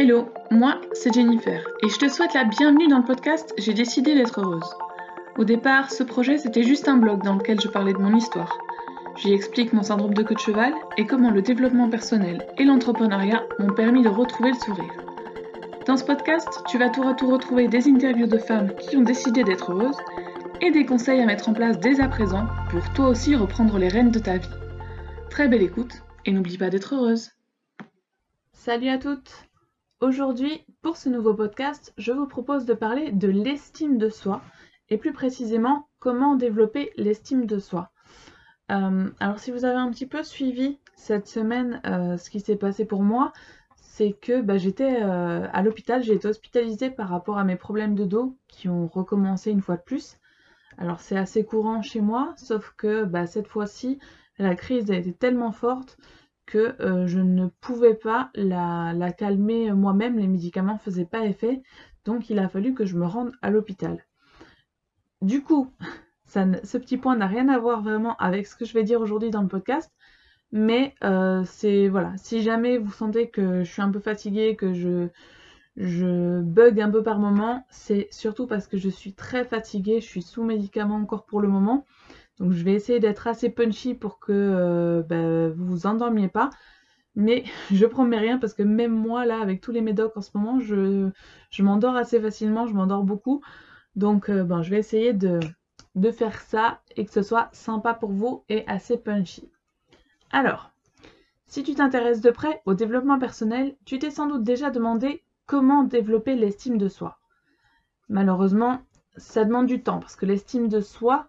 Hello, moi c'est Jennifer et je te souhaite la bienvenue dans le podcast J'ai décidé d'être heureuse. Au départ, ce projet c'était juste un blog dans lequel je parlais de mon histoire. J'y explique mon syndrome de queue de cheval et comment le développement personnel et l'entrepreneuriat m'ont permis de retrouver le sourire. Dans ce podcast, tu vas tour à tour retrouver des interviews de femmes qui ont décidé d'être heureuses et des conseils à mettre en place dès à présent pour toi aussi reprendre les rênes de ta vie. Très belle écoute et n'oublie pas d'être heureuse. Salut à toutes Aujourd'hui, pour ce nouveau podcast, je vous propose de parler de l'estime de soi et plus précisément comment développer l'estime de soi. Euh, alors si vous avez un petit peu suivi cette semaine euh, ce qui s'est passé pour moi, c'est que bah, j'étais euh, à l'hôpital, j'ai été hospitalisée par rapport à mes problèmes de dos qui ont recommencé une fois de plus. Alors c'est assez courant chez moi, sauf que bah, cette fois-ci, la crise a été tellement forte que euh, je ne pouvais pas la, calmer moi-même, les médicaments ne faisaient pas effet, donc il a fallu que je me rende à l'hôpital. Du coup, ce petit point n'a rien à voir vraiment avec ce que je vais dire aujourd'hui dans le podcast, mais euh, c'est voilà, si jamais vous sentez que je suis un peu fatiguée, que je, je bug un peu par moment, c'est surtout parce que je suis très fatiguée, je suis sous médicaments encore pour le moment. Donc je vais essayer d'être assez punchy pour que euh, bah, vous vous endormiez pas. Mais je promets rien parce que même moi là avec tous les médocs en ce moment je, m'endors assez facilement, je m'endors beaucoup. Donc euh, ben, je vais essayer de, de faire ça et que ce soit sympa pour vous et assez punchy. Alors, si tu t'intéresses de près au développement personnel, tu t'es sans doute déjà demandé comment développer l'estime de soi. Malheureusement, ça demande du temps parce que l'estime de soi,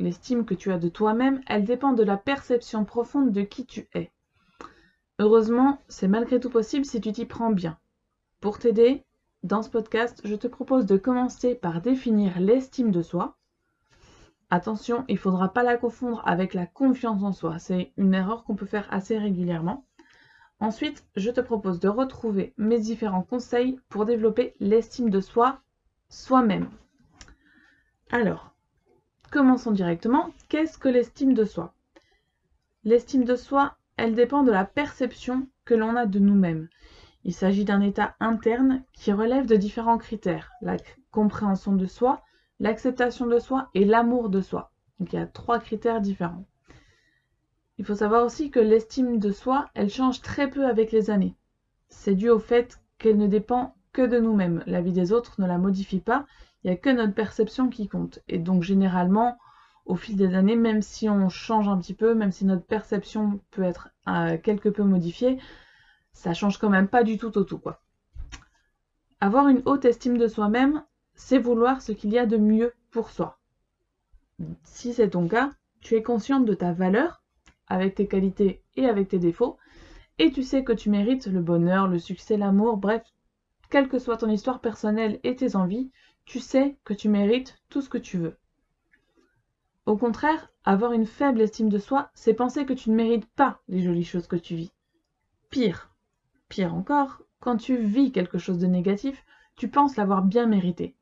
L'estime que tu as de toi-même, elle dépend de la perception profonde de qui tu es. Heureusement, c'est malgré tout possible si tu t'y prends bien. Pour t'aider, dans ce podcast, je te propose de commencer par définir l'estime de soi. Attention, il ne faudra pas la confondre avec la confiance en soi. C'est une erreur qu'on peut faire assez régulièrement. Ensuite, je te propose de retrouver mes différents conseils pour développer l'estime de soi soi-même. Alors, Commençons directement. Qu'est-ce que l'estime de soi? L'estime de soi, elle dépend de la perception que l'on a de nous-mêmes. Il s'agit d'un état interne qui relève de différents critères. La compréhension de soi, l'acceptation de soi et l'amour de soi. Donc il y a trois critères différents. Il faut savoir aussi que l'estime de soi, elle change très peu avec les années. C'est dû au fait qu'elle ne dépend que de nous-mêmes. La vie des autres ne la modifie pas n'y a que notre perception qui compte. Et donc généralement, au fil des années, même si on change un petit peu, même si notre perception peut être euh, quelque peu modifiée, ça change quand même pas du tout au tout. Quoi. Avoir une haute estime de soi-même, c'est vouloir ce qu'il y a de mieux pour soi. Si c'est ton cas, tu es consciente de ta valeur, avec tes qualités et avec tes défauts, et tu sais que tu mérites le bonheur, le succès, l'amour, bref, quelle que soit ton histoire personnelle et tes envies, tu sais que tu mérites tout ce que tu veux. Au contraire, avoir une faible estime de soi, c'est penser que tu ne mérites pas les jolies choses que tu vis. Pire, pire encore, quand tu vis quelque chose de négatif, tu penses l'avoir bien mérité.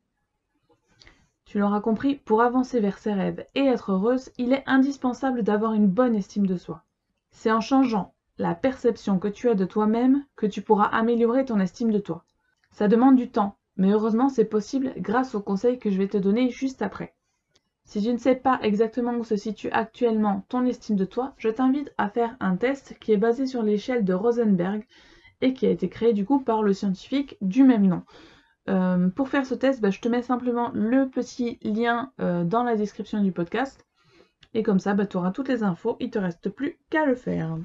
Tu l'auras compris, pour avancer vers ses rêves et être heureuse, il est indispensable d'avoir une bonne estime de soi. C'est en changeant la perception que tu as de toi-même que tu pourras améliorer ton estime de toi. Ça demande du temps, mais heureusement c'est possible grâce aux conseils que je vais te donner juste après. Si tu ne sais pas exactement où se situe actuellement ton estime de toi, je t'invite à faire un test qui est basé sur l'échelle de Rosenberg et qui a été créé du coup par le scientifique du même nom. Euh, pour faire ce test, bah, je te mets simplement le petit lien euh, dans la description du podcast. Et comme ça, bah, tu auras toutes les infos, il ne te reste plus qu'à le faire.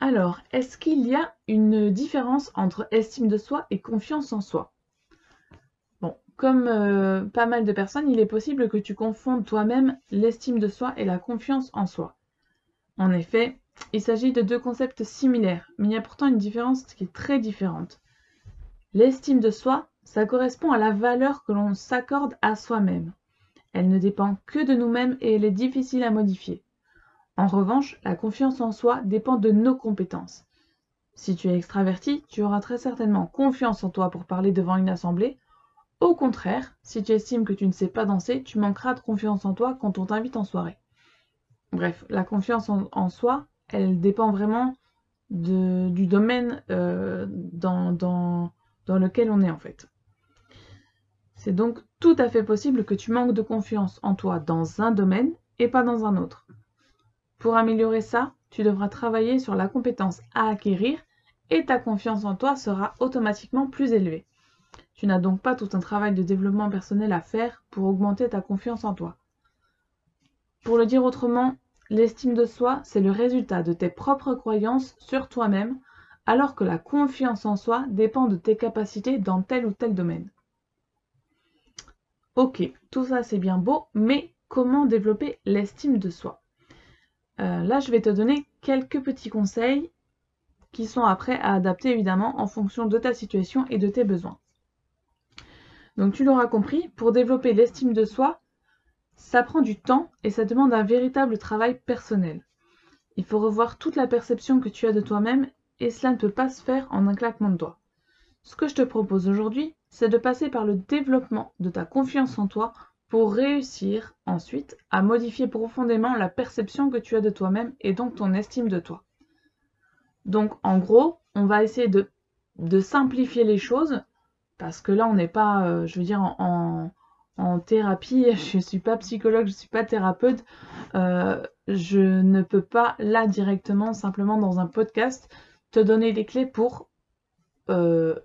Alors, est-ce qu'il y a une différence entre estime de soi et confiance en soi? Bon, comme euh, pas mal de personnes, il est possible que tu confondes toi-même l'estime de soi et la confiance en soi. En effet, il s'agit de deux concepts similaires, mais il y a pourtant une différence qui est très différente. L'estime de soi, ça correspond à la valeur que l'on s'accorde à soi-même. Elle ne dépend que de nous-mêmes et elle est difficile à modifier. En revanche, la confiance en soi dépend de nos compétences. Si tu es extraverti, tu auras très certainement confiance en toi pour parler devant une assemblée. Au contraire, si tu estimes que tu ne sais pas danser, tu manqueras de confiance en toi quand on t'invite en soirée. Bref, la confiance en, soi, elle dépend vraiment du domaine euh, dans, lequel on est en fait. C'est donc tout à fait possible que tu manques de confiance en toi dans un domaine et pas dans un autre. Pour améliorer ça, tu devras travailler sur la compétence à acquérir et ta confiance en toi sera automatiquement plus élevée. Tu n'as donc pas tout un travail de développement personnel à faire pour augmenter ta confiance en toi. Pour le dire autrement, l'estime de soi, c'est le résultat de tes propres croyances sur toi-même, alors que la confiance en soi dépend de tes capacités dans tel ou tel domaine. Ok, tout ça c'est bien beau, mais comment développer l'estime de soi? Euh, Là, je vais te donner quelques petits conseils qui sont après à adapter évidemment en fonction de ta situation et de tes besoins. Donc tu l'auras compris, pour développer l'estime de soi, ça prend du temps et ça demande un véritable travail personnel. Il faut revoir toute la perception que tu as de toi-même et cela ne peut pas se faire en un claquement de doigts. Ce que je te propose aujourd'hui, c'est de passer par le développement de ta confiance en toi pour réussir ensuite à modifier profondément la perception que tu as de toi-même et donc ton estime de toi. Donc en gros, on va essayer de, simplifier les choses parce que là on n'est pas, euh, je veux dire, en, thérapie, je ne suis pas psychologue, je ne suis pas thérapeute, euh, je ne peux pas là directement, simplement dans un podcast, te donner des clés pour, euh,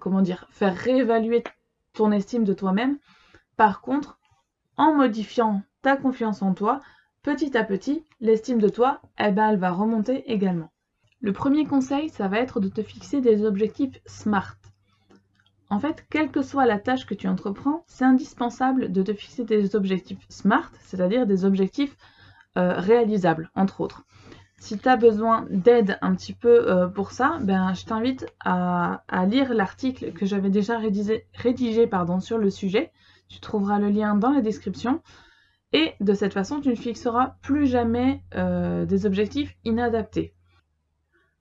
comment dire, faire réévaluer ton estime de toi-même. Par contre, en modifiant ta confiance en toi, petit à petit, l'estime de toi, eh ben, elle va remonter également. Le premier conseil, ça va être de te fixer des objectifs SMART. En fait, quelle que soit la tâche que tu entreprends, c'est indispensable de te fixer des objectifs SMART, c'est-à-dire des objectifs euh, réalisables, entre autres. Si tu as besoin d'aide un petit peu euh, pour ça, ben, je t'invite à, lire l'article que j'avais déjà rédigé, sur le sujet. Tu trouveras le lien dans la description. Et de cette façon, tu ne fixeras plus jamais euh, des objectifs inadaptés.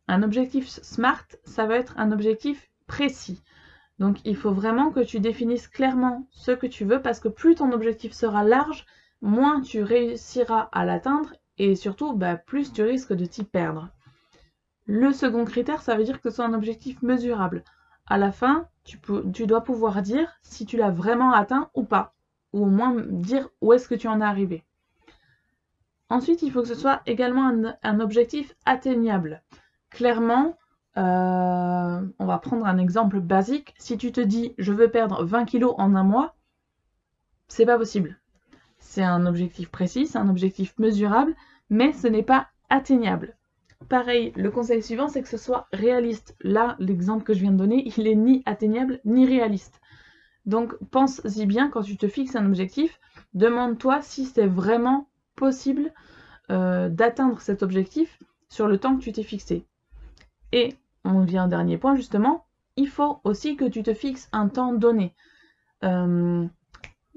Un objectif SMART, ça va être un objectif précis. Donc il faut vraiment que tu définisses clairement ce que tu veux parce que plus ton objectif sera large, moins tu réussiras à l'atteindre et surtout bah, plus tu risques de t'y perdre. Le second critère, ça veut dire que ce soit un objectif mesurable. À la fin, tu, dois pouvoir dire si tu l'as vraiment atteint ou pas, ou au moins dire où est-ce que tu en es arrivé. Ensuite, il faut que ce soit également un objectif atteignable. Clairement, euh, on va prendre un exemple basique. Si tu te dis je veux perdre 20 kilos en un mois, c'est pas possible. C'est un objectif précis, c'est un objectif mesurable, mais ce n'est pas atteignable. Pareil, le conseil suivant, c'est que ce soit réaliste. Là, l'exemple que je viens de donner, il est ni atteignable ni réaliste. Donc, pense-y bien quand tu te fixes un objectif. Demande-toi si c'est vraiment possible euh, d'atteindre cet objectif sur le temps que tu t'es fixé. Et on vient au dernier point justement, il faut aussi que tu te fixes un temps donné. Euh,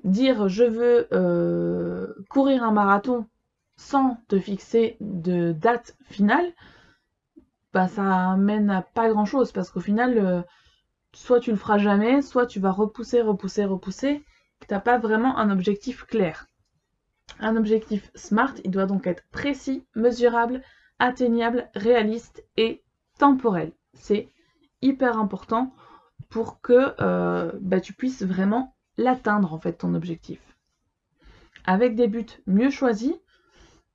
dire je veux euh, courir un marathon sans te fixer de date finale, bah, ça mène à pas grand chose parce qu'au final, euh, soit tu le feras jamais, soit tu vas repousser, repousser, repousser. Tu n'as pas vraiment un objectif clair. Un objectif SMART, il doit donc être précis, mesurable, atteignable, réaliste et temporel. C'est hyper important pour que euh, bah, tu puisses vraiment l'atteindre en fait ton objectif. Avec des buts mieux choisis,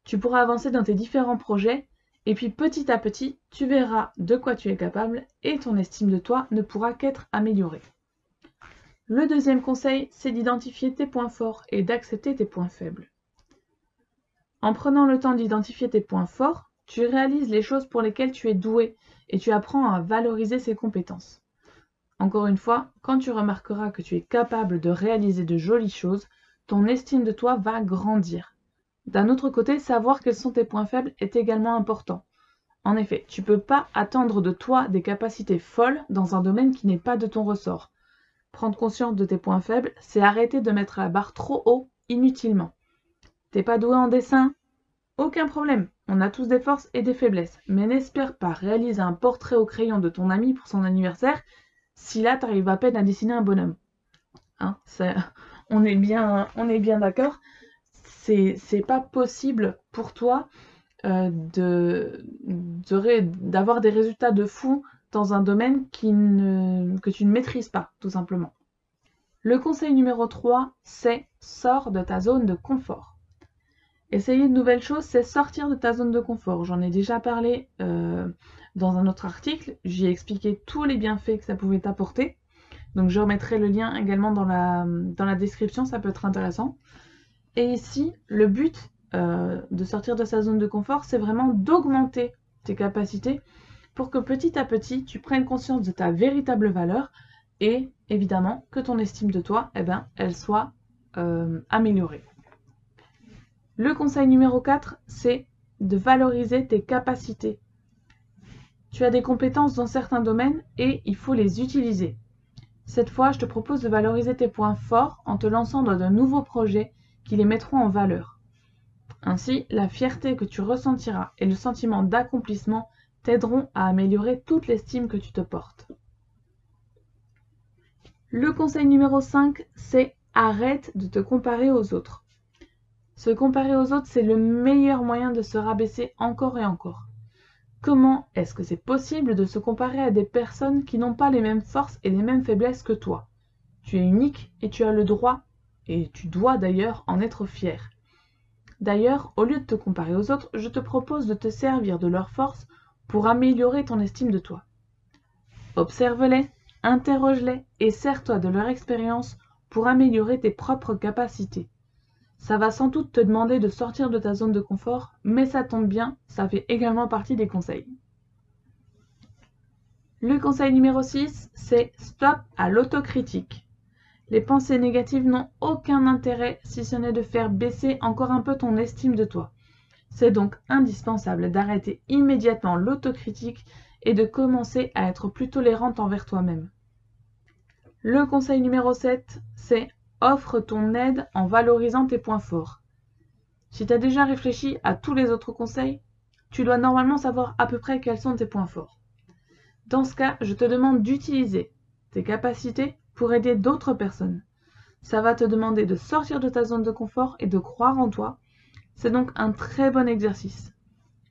tu pourras avancer dans tes différents projets et puis petit à petit, tu verras de quoi tu es capable et ton estime de toi ne pourra qu'être améliorée. Le deuxième conseil, c'est d'identifier tes points forts et d'accepter tes points faibles. En prenant le temps d'identifier tes points forts, tu réalises les choses pour lesquelles tu es doué et tu apprends à valoriser ses compétences. Encore une fois, quand tu remarqueras que tu es capable de réaliser de jolies choses, ton estime de toi va grandir. D'un autre côté, savoir quels sont tes points faibles est également important. En effet, tu ne peux pas attendre de toi des capacités folles dans un domaine qui n'est pas de ton ressort. Prendre conscience de tes points faibles, c'est arrêter de mettre la barre trop haut inutilement. T'es pas doué en dessin? Aucun problème. On a tous des forces et des faiblesses, mais n'espère pas réaliser un portrait au crayon de ton ami pour son anniversaire si là tu arrives à peine à dessiner un bonhomme. Hein, on est bien, on est bien d'accord. C'est pas possible pour toi euh, d'avoir des résultats de fou dans un domaine que tu ne maîtrises pas, tout simplement. Le conseil numéro 3, c'est sors de ta zone de confort. Essayer de nouvelles choses, c'est sortir de ta zone de confort. J'en ai déjà parlé euh, dans un autre article. J'y ai expliqué tous les bienfaits que ça pouvait t'apporter. Donc je remettrai le lien également dans la, dans la description, ça peut être intéressant. Et ici, le but euh, de sortir de sa zone de confort, c'est vraiment d'augmenter tes capacités pour que petit à petit, tu prennes conscience de ta véritable valeur et évidemment que ton estime de toi, eh ben, elle soit euh, améliorée. Le conseil numéro 4, c'est de valoriser tes capacités. Tu as des compétences dans certains domaines et il faut les utiliser. Cette fois, je te propose de valoriser tes points forts en te lançant dans de nouveaux projets qui les mettront en valeur. Ainsi, la fierté que tu ressentiras et le sentiment d'accomplissement t'aideront à améliorer toute l'estime que tu te portes. Le conseil numéro 5, c'est arrête de te comparer aux autres. Se comparer aux autres, c'est le meilleur moyen de se rabaisser encore et encore. Comment est-ce que c'est possible de se comparer à des personnes qui n'ont pas les mêmes forces et les mêmes faiblesses que toi? Tu es unique et tu as le droit, et tu dois d'ailleurs en être fier. D'ailleurs, au lieu de te comparer aux autres, je te propose de te servir de leurs forces pour améliorer ton estime de toi. Observe-les, interroge-les et sers-toi de leur expérience pour améliorer tes propres capacités. Ça va sans doute te demander de sortir de ta zone de confort, mais ça tombe bien, ça fait également partie des conseils. Le conseil numéro 6, c'est stop à l'autocritique. Les pensées négatives n'ont aucun intérêt si ce n'est de faire baisser encore un peu ton estime de toi. C'est donc indispensable d'arrêter immédiatement l'autocritique et de commencer à être plus tolérante envers toi-même. Le conseil numéro 7, c'est offre ton aide en valorisant tes points forts. Si tu as déjà réfléchi à tous les autres conseils, tu dois normalement savoir à peu près quels sont tes points forts. Dans ce cas, je te demande d'utiliser tes capacités pour aider d'autres personnes. Ça va te demander de sortir de ta zone de confort et de croire en toi. C'est donc un très bon exercice.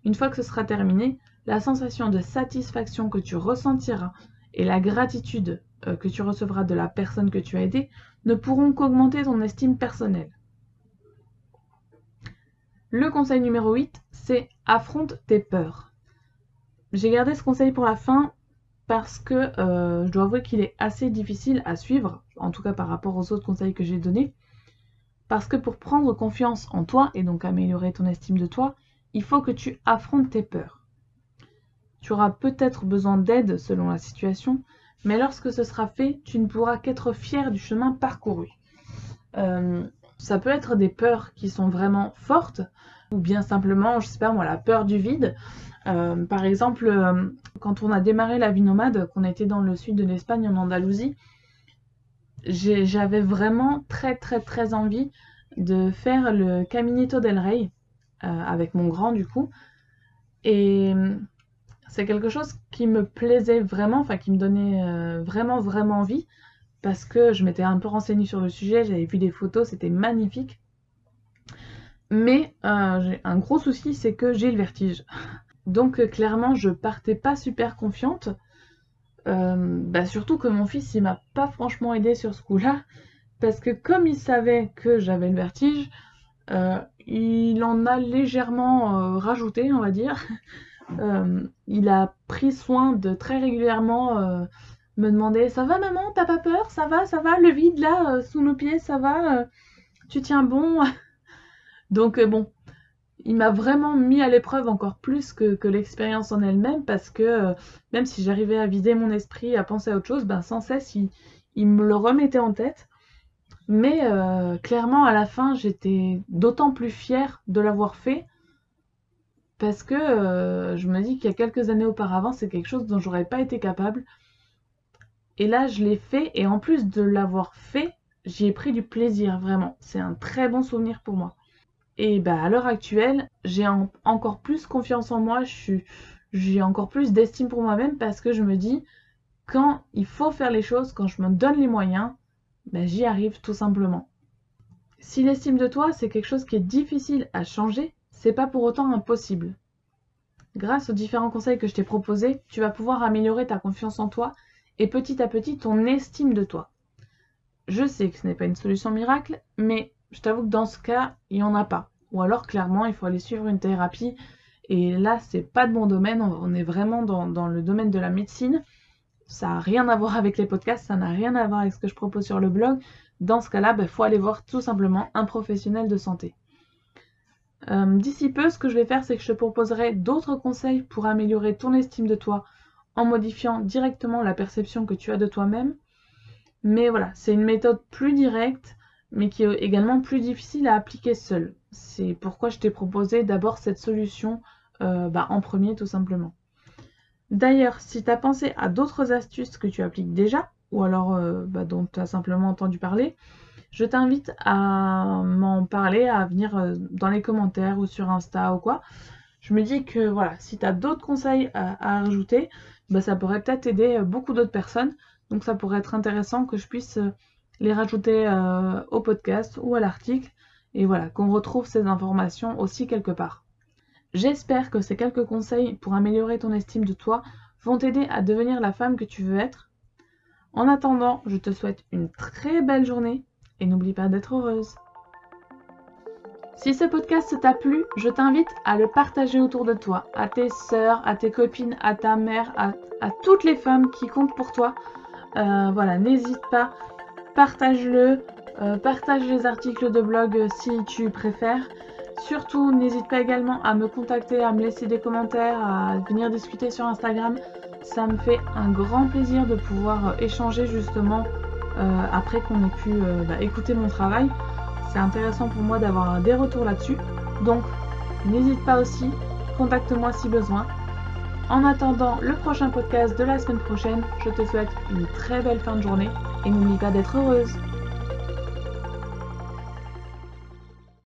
Une fois que ce sera terminé, la sensation de satisfaction que tu ressentiras et la gratitude euh, que tu recevras de la personne que tu as aidée ne pourront qu'augmenter ton estime personnelle. Le conseil numéro 8, c'est affronte tes peurs. J'ai gardé ce conseil pour la fin parce que euh, je dois avouer qu'il est assez difficile à suivre, en tout cas par rapport aux autres conseils que j'ai donnés. Parce que pour prendre confiance en toi et donc améliorer ton estime de toi, il faut que tu affrontes tes peurs. Tu auras peut-être besoin d'aide selon la situation, mais lorsque ce sera fait, tu ne pourras qu'être fier du chemin parcouru. Euh, ça peut être des peurs qui sont vraiment fortes, ou bien simplement, je sais pas moi, la peur du vide. Euh, par exemple, euh, quand on a démarré la vie nomade, qu'on était dans le sud de l'Espagne, en Andalousie, j'avais vraiment très très très envie de faire le Caminito del Rey euh, avec mon grand du coup. Et c'est quelque chose qui me plaisait vraiment, enfin qui me donnait vraiment vraiment envie parce que je m'étais un peu renseignée sur le sujet, j'avais vu des photos, c'était magnifique. Mais j'ai un gros souci, c'est que j'ai le vertige. Donc euh, clairement, je partais pas super confiante. Euh, bah, surtout que mon fils, il m'a pas franchement aidé sur ce coup-là. Parce que comme il savait que j'avais le vertige, euh, il en a légèrement rajouté, on va dire. il a pris soin de très régulièrement me demander Ça va maman, t'as pas peur? Ça va, ça va, le vide là, sous nos pieds, ça va? Tu tiens bon Donc bon, il m'a vraiment mis à l'épreuve encore plus que, l'expérience en elle-même parce que euh, même si j'arrivais à vider mon esprit, à penser à autre chose, ben sans cesse il, me le remettait en tête. Mais euh, clairement à la fin j'étais d'autant plus fière de l'avoir fait parce que euh, je me dis qu'il y a quelques années auparavant c'est quelque chose dont j'aurais pas été capable. Et là je l'ai fait et en plus de l'avoir fait, j'y ai pris du plaisir vraiment. C'est un très bon souvenir pour moi. Et bah, à l'heure actuelle, j'ai encore plus confiance en moi, j'ai encore plus d'estime pour moi-même parce que je me dis, quand il faut faire les choses, quand je me donne les moyens, bah, j'y arrive tout simplement. Si l'estime de toi, c'est quelque chose qui est difficile à changer, c'est pas pour autant impossible. Grâce aux différents conseils que je t'ai proposés, tu vas pouvoir améliorer ta confiance en toi et petit à petit ton estime de toi. Je sais que ce n'est pas une solution miracle, mais je t'avoue que dans ce cas, il n'y en a pas. Ou alors clairement, il faut aller suivre une thérapie. Et là, c'est pas de mon domaine, on est vraiment dans, le domaine de la médecine. Ça n'a rien à voir avec les podcasts, ça n'a rien à voir avec ce que je propose sur le blog. Dans ce cas-là, il ben, faut aller voir tout simplement un professionnel de santé. Euh, d'ici peu, ce que je vais faire, c'est que je te proposerai d'autres conseils pour améliorer ton estime de toi en modifiant directement la perception que tu as de toi-même. Mais voilà, c'est une méthode plus directe, mais qui est également plus difficile à appliquer seule. C'est pourquoi je t'ai proposé d'abord cette solution euh, bah, en premier, tout simplement. D'ailleurs, si tu as pensé à d'autres astuces que tu appliques déjà, ou alors euh, bah, dont tu as simplement entendu parler, je t'invite à m'en parler, à venir euh, dans les commentaires ou sur Insta ou quoi. Je me dis que voilà, si tu as d'autres conseils à, rajouter, bah, ça pourrait peut-être aider beaucoup d'autres personnes. Donc ça pourrait être intéressant que je puisse les rajouter au podcast ou à l'article. Et voilà, qu'on retrouve ces informations aussi quelque part. J'espère que ces quelques conseils pour améliorer ton estime de toi vont t'aider à devenir la femme que tu veux être. En attendant, je te souhaite une très belle journée et n'oublie pas d'être heureuse. Si ce podcast t'a plu, je t'invite à le partager autour de toi, à tes sœurs, à tes copines, à ta mère, à, toutes les femmes qui comptent pour toi. Euh, voilà, n'hésite pas, partage-le, euh, partage les articles de blog euh, si tu préfères. Surtout, n'hésite pas également à me contacter, à me laisser des commentaires, à venir discuter sur Instagram. Ça me fait un grand plaisir de pouvoir échanger justement euh, après qu'on ait pu euh, bah, écouter mon travail. C'est intéressant pour moi d'avoir des retours là-dessus. Donc n'hésite pas aussi, contacte-moi si besoin. En attendant le prochain podcast de la semaine prochaine, je te souhaite une très belle fin de journée et n'oublie pas d'être heureuse.